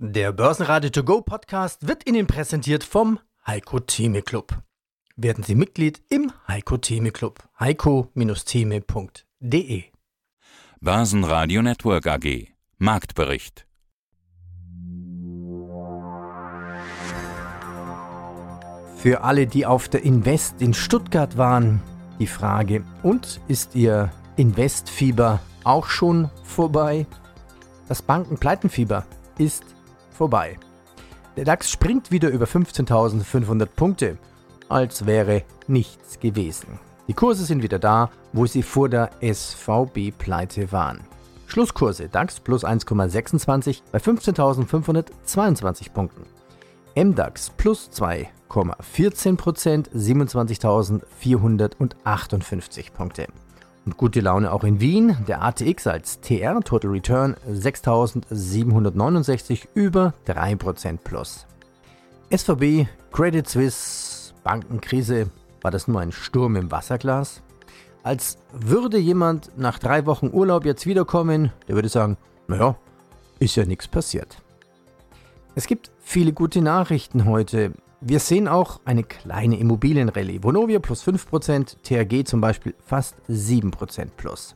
Der Börsenradio To Go Podcast wird Ihnen präsentiert vom Heiko Theme Club. Werden Sie Mitglied im Heiko Theme Club. heiko-theme.de Börsenradio Network AG Marktbericht Für alle, die auf der Invest in Stuttgart waren, die Frage, und ist Ihr Investfieber auch schon vorbei? Das Bankenpleitenfieber ist vorbei. Der DAX springt wieder über 15.500 Punkte, als wäre nichts gewesen. Die Kurse sind wieder da, wo sie vor der SVB-Pleite waren. Schlusskurse DAX plus 1,26 bei 15.522 Punkten. MDAX plus 2,14% 27.458 Punkte. Und gute Laune auch in Wien. Der ATX als TR, Total Return 6.769 über 3% plus. SVB, Credit Suisse, Bankenkrise, war das nur ein Sturm im Wasserglas? Als würde jemand nach drei Wochen Urlaub jetzt wiederkommen, der würde sagen, naja, ist ja nichts passiert. Es gibt viele gute Nachrichten heute. Wir sehen auch eine kleine Immobilienrallye. Vonovia plus 5%, THG zum Beispiel fast 7% plus.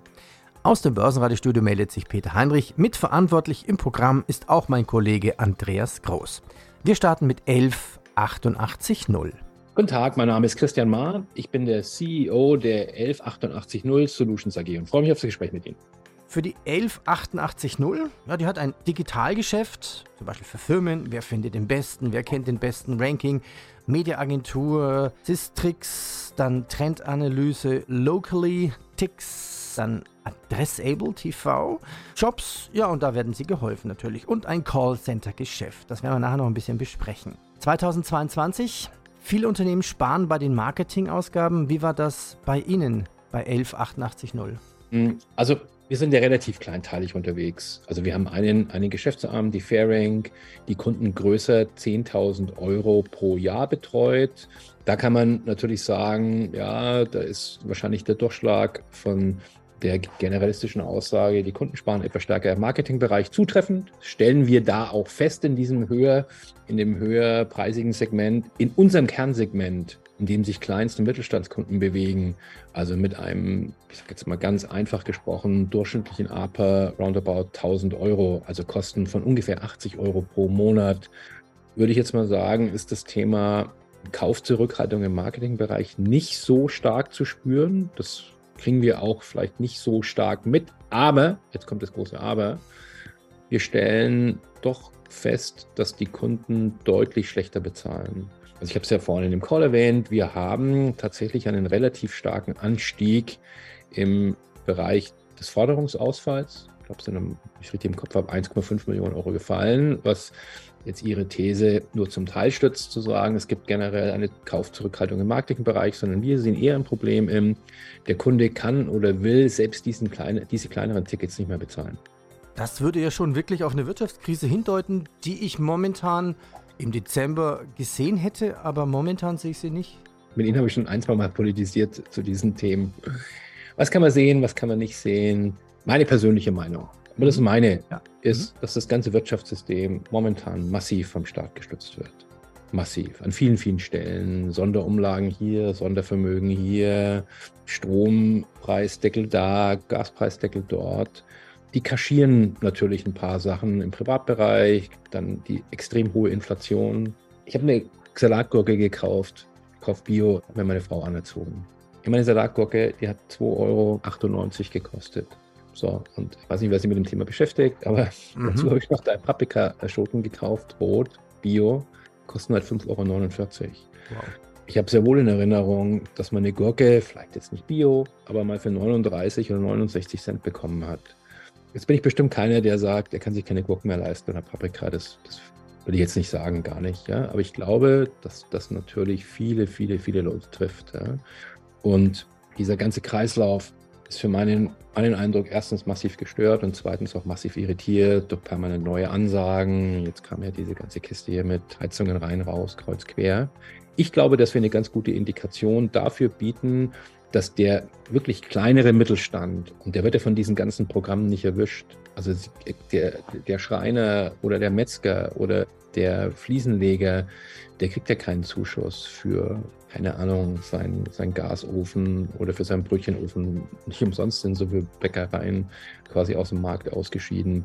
Aus dem Börsenradiostudio meldet sich Peter Heinrich. Mitverantwortlich im Programm ist auch mein Kollege Andreas Groß. Wir starten mit 11880. Guten Tag, mein Name ist Christian Mahr. Ich bin der CEO der 11880 Solutions AG und freue mich auf das Gespräch mit Ihnen für die 11880. Ja, die hat ein Digitalgeschäft, zum Beispiel für Firmen. Wer findet den besten? Wer kennt den besten Ranking? Mediaagentur, Systrix, dann Trendanalyse, Locally, Tix, dann Adressable TV, Jobs, ja, und da werden sie geholfen natürlich. Und ein Callcenter-Geschäft. Das werden wir nachher noch ein bisschen besprechen. 2022, viele Unternehmen sparen bei den Marketingausgaben. Wie war das bei Ihnen bei 11880? Hm, also wir sind ja relativ kleinteilig unterwegs. Also wir haben einen, einen Geschäftsarm, die Fairrank, die Kunden größer 10.000 Euro pro Jahr betreut. Da kann man natürlich sagen, ja, da ist wahrscheinlich der Durchschlag von der generalistischen Aussage, die Kunden sparen etwas stärker im Marketingbereich zutreffend. Stellen wir da auch fest in diesem höher, in dem höherpreisigen Segment, in unserem Kernsegment in dem sich Kleinst- und Mittelstandskunden bewegen. Also mit einem, ich sage jetzt mal ganz einfach gesprochen, durchschnittlichen APA roundabout 1000 Euro, also Kosten von ungefähr 80 Euro pro Monat. Würde ich jetzt mal sagen, ist das Thema Kaufzurückhaltung im Marketingbereich nicht so stark zu spüren. Das kriegen wir auch vielleicht nicht so stark mit. Aber, jetzt kommt das große Aber, wir stellen doch fest, dass die Kunden deutlich schlechter bezahlen. Also ich habe es ja vorhin in dem Call erwähnt, wir haben tatsächlich einen relativ starken Anstieg im Bereich des Forderungsausfalls. Ich glaube, es sind, ich richtig im Kopf habe, 1,5 Millionen Euro gefallen, was jetzt Ihre These nur zum Teil stützt, zu sagen, es gibt generell eine Kaufzurückhaltung im Marketingbereich, sondern wir sehen eher ein Problem im, der Kunde kann oder will selbst diesen kleine, diese kleineren Tickets nicht mehr bezahlen. Das würde ja schon wirklich auf eine Wirtschaftskrise hindeuten, die ich momentan im Dezember gesehen hätte, aber momentan sehe ich sie nicht. Mit Ihnen habe ich schon ein, zwei Mal politisiert zu diesen Themen. Was kann man sehen, was kann man nicht sehen? Meine persönliche Meinung, aber das ist mhm. meine, ja. ist, mhm. dass das ganze Wirtschaftssystem momentan massiv vom Staat gestützt wird. Massiv. An vielen, vielen Stellen. Sonderumlagen hier, Sondervermögen hier, Strompreisdeckel da, Gaspreisdeckel dort. Die kaschieren natürlich ein paar Sachen im Privatbereich, dann die extrem hohe Inflation. Ich habe eine Salatgurke gekauft, kaufe Bio, hat mir meine Frau anerzogen. Meine Salatgurke, die hat 2,98 Euro gekostet. So, und ich weiß nicht, wer sich mit dem Thema beschäftigt, aber mhm. dazu habe ich noch drei Paprikaschoten gekauft, rot, Bio, kosten halt 5,49 Euro. Wow. Ich habe sehr wohl in Erinnerung, dass man eine Gurke, vielleicht jetzt nicht Bio, aber mal für 39 oder 69 Cent bekommen hat. Jetzt bin ich bestimmt keiner, der sagt, er kann sich keine Gurken mehr leisten oder Paprika. Das, das würde ich jetzt nicht sagen, gar nicht. Ja? Aber ich glaube, dass das natürlich viele, viele, viele Leute trifft. Ja? Und dieser ganze Kreislauf ist für meinen, meinen Eindruck erstens massiv gestört und zweitens auch massiv irritiert durch permanent neue Ansagen. Jetzt kam ja diese ganze Kiste hier mit Heizungen rein, raus, kreuz, quer. Ich glaube, dass wir eine ganz gute Indikation dafür bieten, dass der wirklich kleinere Mittelstand, und der wird ja von diesen ganzen Programmen nicht erwischt, Also der, der Schreiner oder der Metzger oder der Fliesenleger, der kriegt ja keinen Zuschuss für, keine Ahnung, sein, sein Gasofen oder für seinen Brötchenofen. Nicht umsonst sind so viele Bäckereien quasi aus dem Markt ausgeschieden.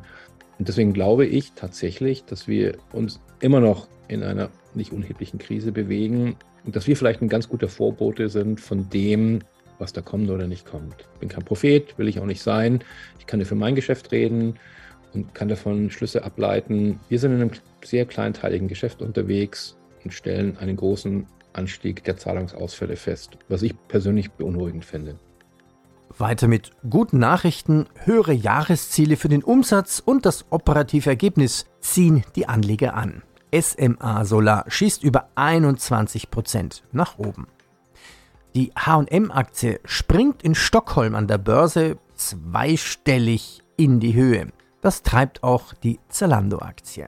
Und deswegen glaube ich tatsächlich, dass wir uns immer noch in einer nicht unerheblichen Krise bewegen und dass wir vielleicht ein ganz guter Vorbote sind von dem, was da kommt oder nicht kommt. Ich bin kein Prophet, will ich auch nicht sein. Ich kann nur für mein Geschäft reden und kann davon Schlüsse ableiten. Wir sind in einem sehr kleinteiligen Geschäft unterwegs und stellen einen großen Anstieg der Zahlungsausfälle fest, was ich persönlich beunruhigend finde. Weiter mit guten Nachrichten. Höhere Jahresziele für den Umsatz und das operative Ergebnis ziehen die Anleger an. SMA Solar schießt über 21 Prozent nach oben. Die HM-Aktie springt in Stockholm an der Börse zweistellig in die Höhe. Das treibt auch die Zalando-Aktie.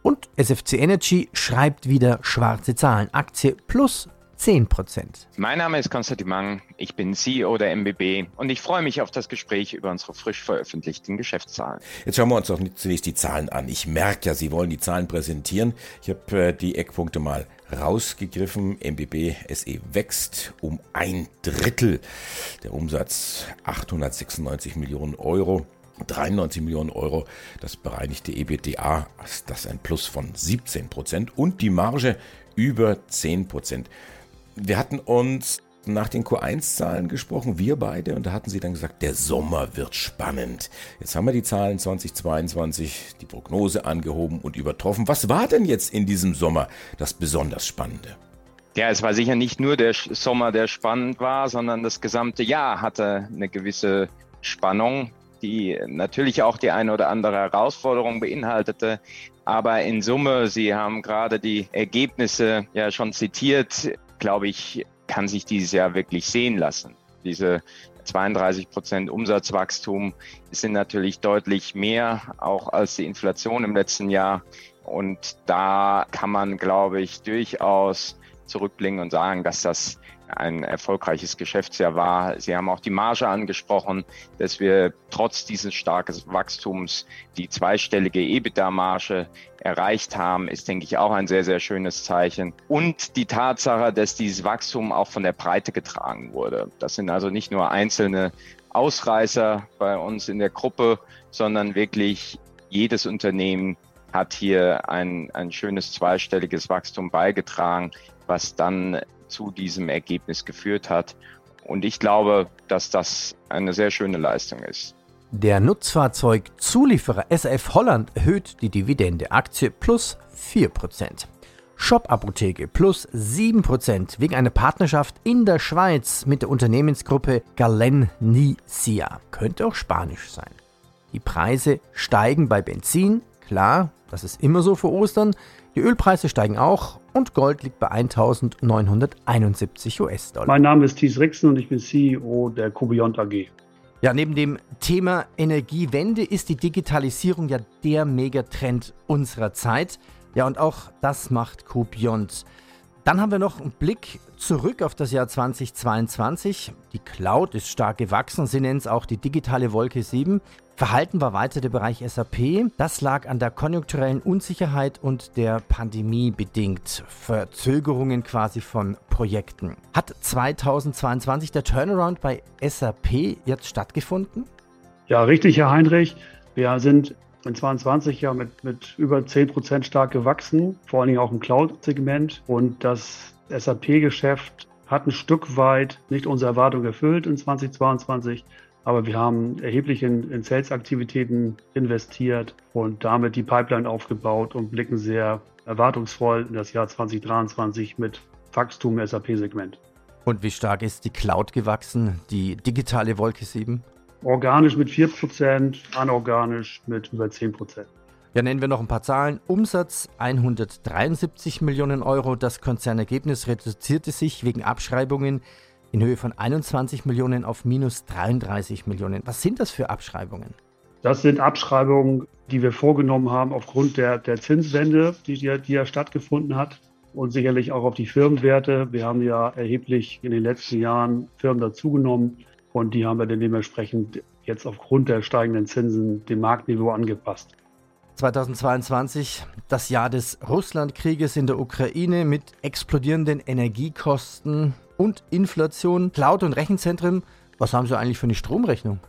Und SFC Energy schreibt wieder schwarze Zahlen. Aktie plus 10%. Mein Name ist Konstantin Mang, ich bin CEO der MBB und ich freue mich auf das Gespräch über unsere frisch veröffentlichten Geschäftszahlen. Jetzt schauen wir uns doch zunächst die Zahlen an. Ich merke ja, Sie wollen die Zahlen präsentieren. Ich habe äh, die Eckpunkte mal rausgegriffen. MBB SE wächst um ein Drittel. Der Umsatz 896 Millionen Euro. 93 Millionen Euro, das bereinigte EBITDA, das ist ein Plus von 17 Prozent und die Marge über 10 Prozent wir hatten uns nach den Q1-Zahlen gesprochen, wir beide, und da hatten sie dann gesagt, der Sommer wird spannend. Jetzt haben wir die Zahlen 2022, die Prognose angehoben und übertroffen. Was war denn jetzt in diesem Sommer das besonders Spannende? Ja, es war sicher nicht nur der Sommer, der spannend war, sondern das gesamte Jahr hatte eine gewisse Spannung, die natürlich auch die eine oder andere Herausforderung beinhaltete. Aber in Summe, Sie haben gerade die Ergebnisse ja schon zitiert, glaube ich, kann sich dieses Jahr wirklich sehen lassen. Diese 32 Prozent Umsatzwachstum sind natürlich deutlich mehr, auch als die Inflation im letzten Jahr. Und da kann man, glaube ich, durchaus zurückblicken und sagen, dass das ein erfolgreiches Geschäftsjahr war. Sie haben auch die Marge angesprochen, dass wir trotz dieses starken Wachstums die zweistellige EBITDA-Marge erreicht haben, ist, denke ich, auch ein sehr, sehr schönes Zeichen. Und die Tatsache, dass dieses Wachstum auch von der Breite getragen wurde. Das sind also nicht nur einzelne Ausreißer bei uns in der Gruppe, sondern wirklich jedes Unternehmen hat hier ein, ein schönes zweistelliges Wachstum beigetragen, was dann zu diesem Ergebnis geführt hat. Und ich glaube, dass das eine sehr schöne Leistung ist. Der Nutzfahrzeugzulieferer SAF Holland erhöht die Dividende Aktie plus 4%. Shop Apotheke plus 7% wegen einer Partnerschaft in der Schweiz mit der Unternehmensgruppe Galenica. Könnte auch Spanisch sein. Die Preise steigen bei Benzin, klar, das ist immer so vor Ostern. Die Ölpreise steigen auch und Gold liegt bei 1971 US-Dollar. Mein Name ist Thies Rixen und ich bin CEO der Kubiont AG. Ja, neben dem Thema Energiewende ist die Digitalisierung ja der Megatrend unserer Zeit. Ja, und auch das macht Kubiont. Dann haben wir noch einen Blick zurück auf das Jahr 2022. Die Cloud ist stark gewachsen, sie nennen es auch die digitale Wolke 7. Verhalten war weiter der Bereich SAP. Das lag an der konjunkturellen Unsicherheit und der Pandemie bedingt. Verzögerungen quasi von Projekten. Hat 2022 der Turnaround bei SAP jetzt stattgefunden? Ja, richtig, Herr Heinrich. Wir sind in 2022 ja mit, mit über 10 Prozent stark gewachsen, vor allen Dingen auch im Cloud-Segment. Und das SAP-Geschäft hat ein Stück weit nicht unsere Erwartung erfüllt in 2022. Aber wir haben erheblich in, in Sales-Aktivitäten investiert und damit die Pipeline aufgebaut und blicken sehr erwartungsvoll in das Jahr 2023 mit Wachstum im SAP-Segment. Und wie stark ist die Cloud gewachsen, die digitale Wolke 7? Organisch mit 4%, anorganisch mit über 10%. Ja, nennen wir noch ein paar Zahlen. Umsatz 173 Millionen Euro. Das Konzernergebnis reduzierte sich wegen Abschreibungen in Höhe von 21 Millionen auf minus 33 Millionen. Was sind das für Abschreibungen? Das sind Abschreibungen, die wir vorgenommen haben aufgrund der, der Zinswende, die, die ja stattgefunden hat und sicherlich auch auf die Firmenwerte. Wir haben ja erheblich in den letzten Jahren Firmen dazugenommen und die haben wir dann dementsprechend jetzt aufgrund der steigenden Zinsen dem Marktniveau angepasst. 2022, das Jahr des Russlandkrieges in der Ukraine mit explodierenden Energiekosten und Inflation, Cloud- und Rechenzentren. Was haben Sie eigentlich für eine Stromrechnung?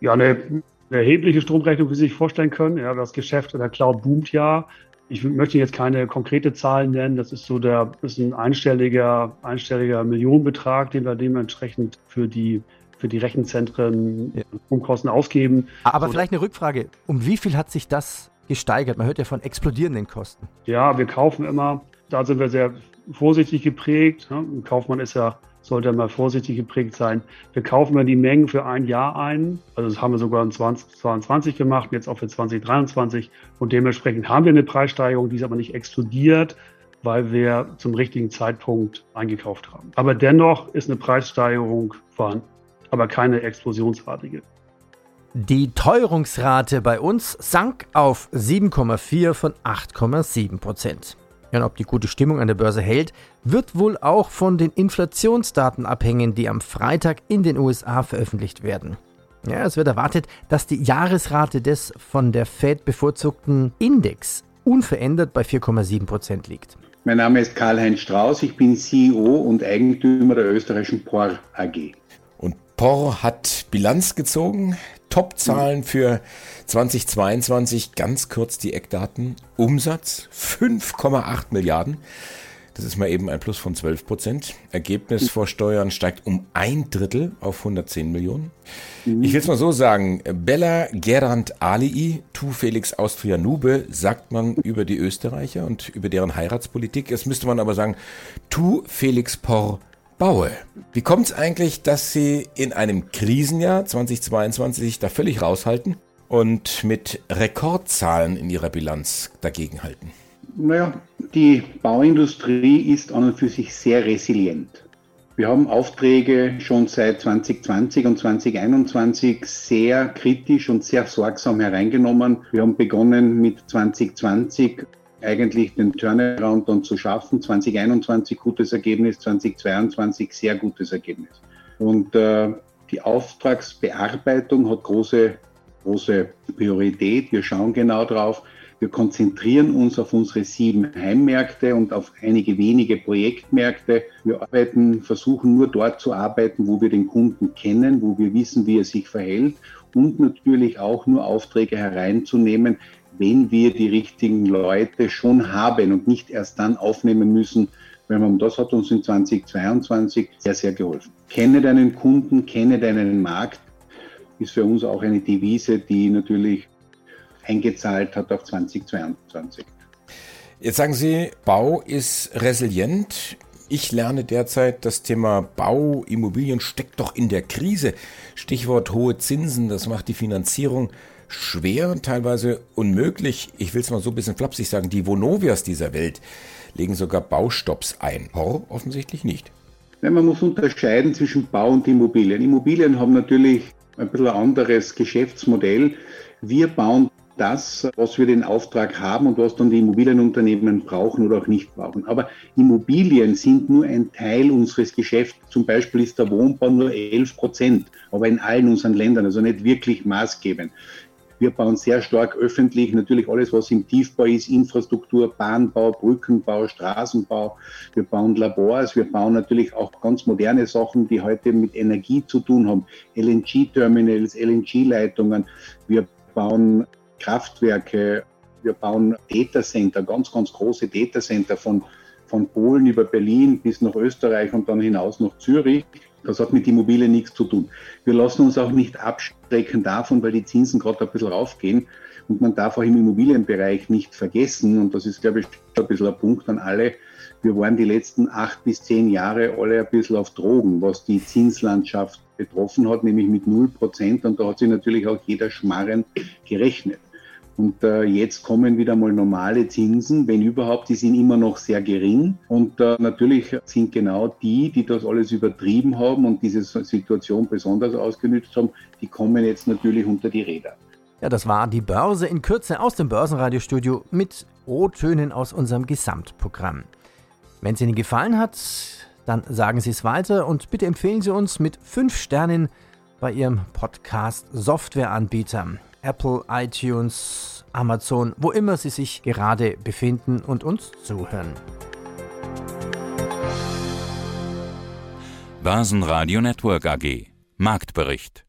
Ja, eine, eine erhebliche Stromrechnung, wie Sie sich vorstellen können. Ja, das Geschäft in der Cloud boomt ja. Ich möchte jetzt keine konkrete Zahlen nennen. Das ist so der, ist ein einstelliger, einstelliger Millionenbetrag, den wir dementsprechend für die für die Rechenzentren ja. Umkosten ausgeben. Aber so, vielleicht eine Rückfrage. Um wie viel hat sich das gesteigert? Man hört ja von explodierenden Kosten. Ja, wir kaufen immer, da sind wir sehr vorsichtig geprägt. Ein Kaufmann ist ja, sollte mal vorsichtig geprägt sein. Wir kaufen ja die Mengen für ein Jahr ein. Also das haben wir sogar in 2022 gemacht, jetzt auch für 2023. Und dementsprechend haben wir eine Preissteigerung, die ist aber nicht explodiert, weil wir zum richtigen Zeitpunkt eingekauft haben. Aber dennoch ist eine Preissteigerung vorhanden, aber keine explosionsartige. Die Teuerungsrate bei uns sank auf 7,4 von 8,7 Prozent. Ja, und ob die gute Stimmung an der Börse hält, wird wohl auch von den Inflationsdaten abhängen, die am Freitag in den USA veröffentlicht werden. Ja, es wird erwartet, dass die Jahresrate des von der Fed bevorzugten Index unverändert bei 4,7 Prozent liegt. Mein Name ist Karl-Heinz Strauß, ich bin CEO und Eigentümer der österreichischen POR AG. POR hat Bilanz gezogen. Top-Zahlen für 2022, ganz kurz die Eckdaten. Umsatz 5,8 Milliarden. Das ist mal eben ein Plus von 12 Prozent. Ergebnis vor Steuern steigt um ein Drittel auf 110 Millionen. Ich will es mal so sagen. Bella Gerand Alii, tu Felix Austria Nube, sagt man über die Österreicher und über deren Heiratspolitik. Jetzt müsste man aber sagen, tu Felix Por Baue. Wie kommt es eigentlich, dass Sie in einem Krisenjahr 2022 da völlig raushalten und mit Rekordzahlen in Ihrer Bilanz dagegenhalten? Naja, die Bauindustrie ist an und für sich sehr resilient. Wir haben Aufträge schon seit 2020 und 2021 sehr kritisch und sehr sorgsam hereingenommen. Wir haben begonnen mit 2020 eigentlich den Turnaround dann zu schaffen. 2021 gutes Ergebnis, 2022 sehr gutes Ergebnis. Und äh, die Auftragsbearbeitung hat große, große Priorität. Wir schauen genau drauf. Wir konzentrieren uns auf unsere sieben Heimmärkte und auf einige wenige Projektmärkte. Wir arbeiten, versuchen nur dort zu arbeiten, wo wir den Kunden kennen, wo wir wissen, wie er sich verhält und natürlich auch nur Aufträge hereinzunehmen, wenn wir die richtigen Leute schon haben und nicht erst dann aufnehmen müssen, wenn man, das hat uns in 2022 sehr, sehr geholfen. Kenne deinen Kunden, kenne deinen Markt, ist für uns auch eine Devise, die natürlich eingezahlt hat auf 2022. Jetzt sagen Sie, Bau ist resilient. Ich lerne derzeit, das Thema Bau, Immobilien steckt doch in der Krise. Stichwort hohe Zinsen, das macht die Finanzierung schwer, teilweise unmöglich. Ich will es mal so ein bisschen flapsig sagen, die Vonovias dieser Welt legen sogar Baustopps ein. Horror offensichtlich nicht. Ja, man muss unterscheiden zwischen Bau und Immobilien. Immobilien haben natürlich ein bisschen ein anderes Geschäftsmodell. Wir bauen das, was wir den Auftrag haben und was dann die Immobilienunternehmen brauchen oder auch nicht brauchen. Aber Immobilien sind nur ein Teil unseres Geschäfts. Zum Beispiel ist der Wohnbau nur 11 Prozent, aber in allen unseren Ländern, also nicht wirklich maßgebend. Wir bauen sehr stark öffentlich, natürlich alles, was im Tiefbau ist, Infrastruktur, Bahnbau, Brückenbau, Straßenbau. Wir bauen Labors, wir bauen natürlich auch ganz moderne Sachen, die heute mit Energie zu tun haben. LNG-Terminals, LNG-Leitungen. Wir bauen Kraftwerke, wir bauen Datacenter, ganz, ganz große Datacenter von, von Polen über Berlin bis nach Österreich und dann hinaus nach Zürich. Das hat mit Immobilien nichts zu tun. Wir lassen uns auch nicht abschrecken davon, weil die Zinsen gerade ein bisschen raufgehen. Und man darf auch im Immobilienbereich nicht vergessen, und das ist, glaube ich, ein bisschen ein Punkt an alle, wir waren die letzten acht bis zehn Jahre alle ein bisschen auf Drogen, was die Zinslandschaft betroffen hat, nämlich mit null Prozent. Und da hat sich natürlich auch jeder Schmarren gerechnet. Und äh, jetzt kommen wieder mal normale Zinsen, wenn überhaupt, die sind immer noch sehr gering. Und äh, natürlich sind genau die, die das alles übertrieben haben und diese Situation besonders ausgenutzt haben, die kommen jetzt natürlich unter die Räder. Ja, das war die Börse in Kürze aus dem Börsenradiostudio mit O-Tönen aus unserem Gesamtprogramm. Wenn es Ihnen gefallen hat, dann sagen Sie es weiter und bitte empfehlen Sie uns mit fünf Sternen bei Ihrem Podcast-Softwareanbieter. Apple, iTunes, Amazon, wo immer Sie sich gerade befinden und uns zuhören. Börsenradio Network AG Marktbericht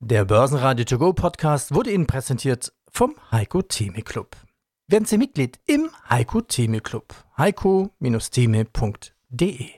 Der Börsenradio To Go Podcast wurde Ihnen präsentiert vom Heiko Theme Club. Werden Sie Mitglied im Heiko Theme Club. heiko-theme.de